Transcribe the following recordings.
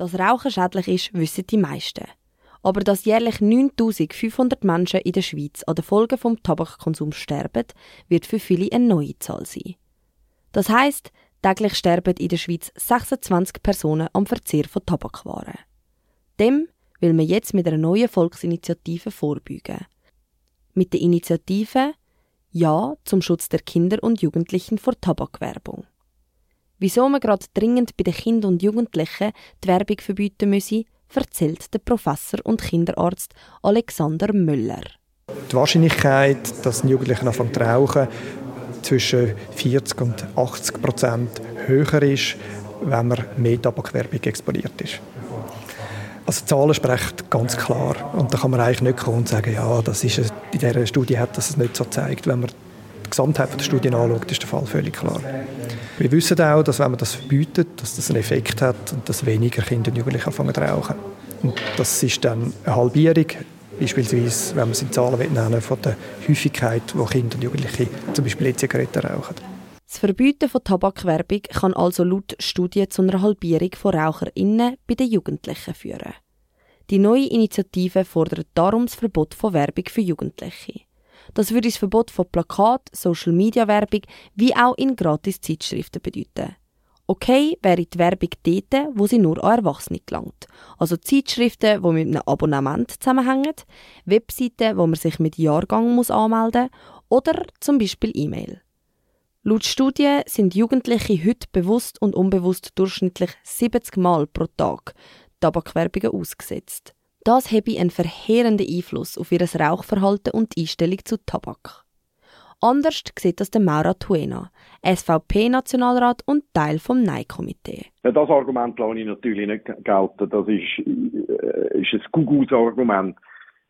Dass Rauchen schädlich ist, wissen die meisten. Aber dass jährlich 9500 Menschen in der Schweiz an den Folgen vom Tabakkonsum sterben, wird für viele eine neue Zahl sein. Das heißt, täglich sterben in der Schweiz 26 Personen am Verzehr von Tabakwaren. Dem will man jetzt mit einer neuen Volksinitiative vorbeugen. Mit der Initiative Ja zum Schutz der Kinder und Jugendlichen vor Tabakwerbung. Wieso man gerade dringend bei den Kindern und Jugendlichen die Werbung verbieten müsse, erzählt der Professor und Kinderarzt Alexander Müller. Die Wahrscheinlichkeit, dass ein Jugendlicher anfängt zu rauchen, zwischen 40 und 80 Prozent höher ist, wenn man mehr Tabakwerbung exponiert ist. Also Zahlen sprechen ganz klar. Und da kann man eigentlich nicht kommen und sagen, ja, das ist bei dieser Studie hat das nicht so gezeigt. Wenn man die Gesamtheit der Studien anschaut, ist der Fall völlig klar. Wir wissen auch, dass wenn man das verbietet, dass das einen Effekt hat und dass weniger Kinder und Jugendliche anfangen zu rauchen. Und das ist dann eine Halbierung, beispielsweise, wenn man es in Zahlen nennen von der Häufigkeit, wo Kinder und Jugendliche zum Beispiel E-Zigaretten rauchen. Das Verbieten von Tabakwerbung kann also laut Studie zu einer Halbierung von RaucherInnen bei den Jugendlichen führen. Die neue Initiative fordert darum das Verbot von Werbung für Jugendliche. Das würde das Verbot von Plakat, Social-Media-Werbung wie auch in Gratis-Zeitschriften bedeuten. Okay wäre die Werbung dort, wo sie nur an Erwachsene gelangt. Also Zeitschriften, die mit einem Abonnement zusammenhängen, Webseiten, wo man sich mit Jahrgang muss anmelden muss oder zum Beispiel E-Mail. Laut Studien sind Jugendliche heute bewusst und unbewusst durchschnittlich 70 Mal pro Tag Tabakwerbungen ausgesetzt. Das habe einen verheerenden Einfluss auf ihr Rauchverhalten und die Einstellung zu Tabak. Anders sieht das der Maura Tuena, SVP-Nationalrat und Teil vom Nein-Komitee. Ja, das Argument lasse ich natürlich nicht gelten. Das ist, äh, ist ein Gugus-Argument.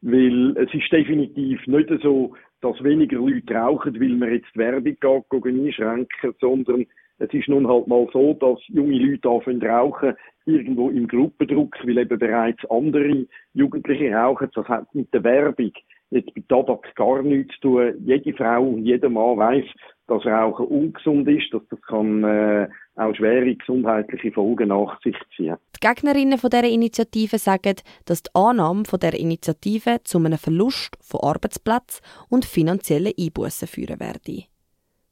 Weil es ist definitiv nicht so, dass weniger Leute rauchen, weil man jetzt Werbung geht, einschränken, sondern es ist nun halt mal so, dass junge Leute anfangen rauchen, irgendwo im Gruppendruck, weil eben bereits andere Jugendliche rauchen. Das hat mit der Werbung jetzt bei Tabak gar nichts zu tun. Jede Frau und jeder Mann weiß, dass Rauchen ungesund ist, dass das kann äh, auch schwere gesundheitliche Folgen nach sich ziehen. Die Gegnerinnen von dieser Initiative sagen, dass die Annahme von der Initiative zu einem Verlust von Arbeitsplätzen und finanziellen Einbußen führen werde.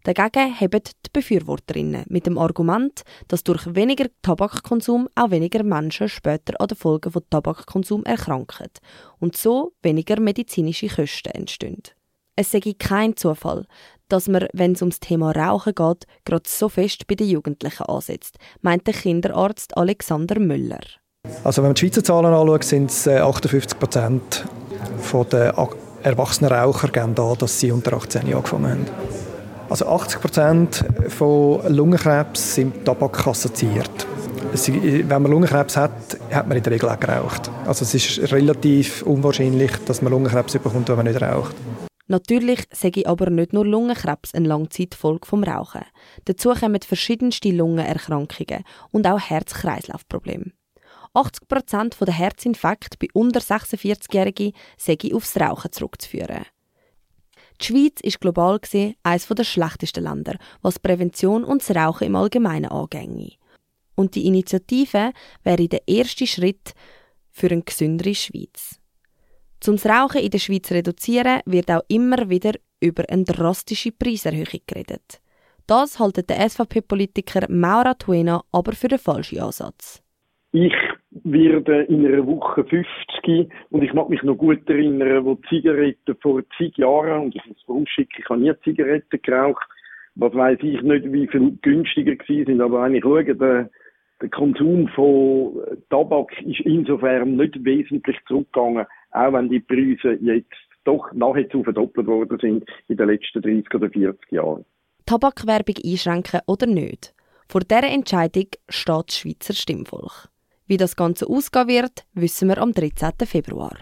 Dagegen haben die Befürworterinnen mit dem Argument, dass durch weniger Tabakkonsum auch weniger Menschen später an den Folgen von Tabakkonsum erkranken und so weniger medizinische Kosten entstehen. Es sei kein Zufall, dass man, wenn es ums Thema Rauchen geht, gerade so fest bei den Jugendlichen ansetzt, meint der Kinderarzt Alexander Müller. Also wenn man die Schweizer Zahlen anschaut, sind es 58 äh, Prozent der erwachsenen Raucher geben da, dass sie unter 18 Jahren angefangen haben. Also 80 Prozent von Lungenkrebs sind Tabak assoziiert. Wenn man Lungenkrebs hat, hat man in der Regel auch geraucht. Also es ist relativ unwahrscheinlich, dass man Lungenkrebs bekommt, wenn man nicht raucht. Natürlich sage ich aber nicht nur Lungenkrebs eine Langzeitfolge vom Rauchen. Dazu kommen verschiedenste Lungenerkrankungen und auch Herz-Kreislauf-Probleme. 80% der Herzinfarkte bei unter 46-Jährigen sei aufs Rauchen zurückzuführen. Die Schweiz ist global gesehen eines der schlechtesten Länder, was Prävention und das Rauchen im Allgemeinen angeht. Und die Initiative wäre der erste Schritt für eine gesündere Schweiz. Zum Rauchen in der Schweiz zu reduzieren, wird auch immer wieder über eine drastische Preiserhöhung geredet. Das hält der SVP-Politiker Maura Tuena aber für den falschen Ansatz. Ich werde in einer Woche 50 und ich mag mich noch gut erinnern, wo Zigaretten vor zig Jahren, und ich muss vorausschicken, ich habe nie Zigaretten geraucht, was weiß ich nicht, wie viel günstiger gewesen sind, aber wenn ich schaue, der, der Konsum von Tabak ist insofern nicht wesentlich zurückgegangen, auch wenn die Preise jetzt doch nahezu verdoppelt worden sind in den letzten 30 oder 40 Jahren. Tabakwerbung einschränken oder nicht? Vor dieser Entscheidung steht das Schweizer Stimmvolk. Wie das Ganze ausgehen wird, wissen wir am 13. Februar.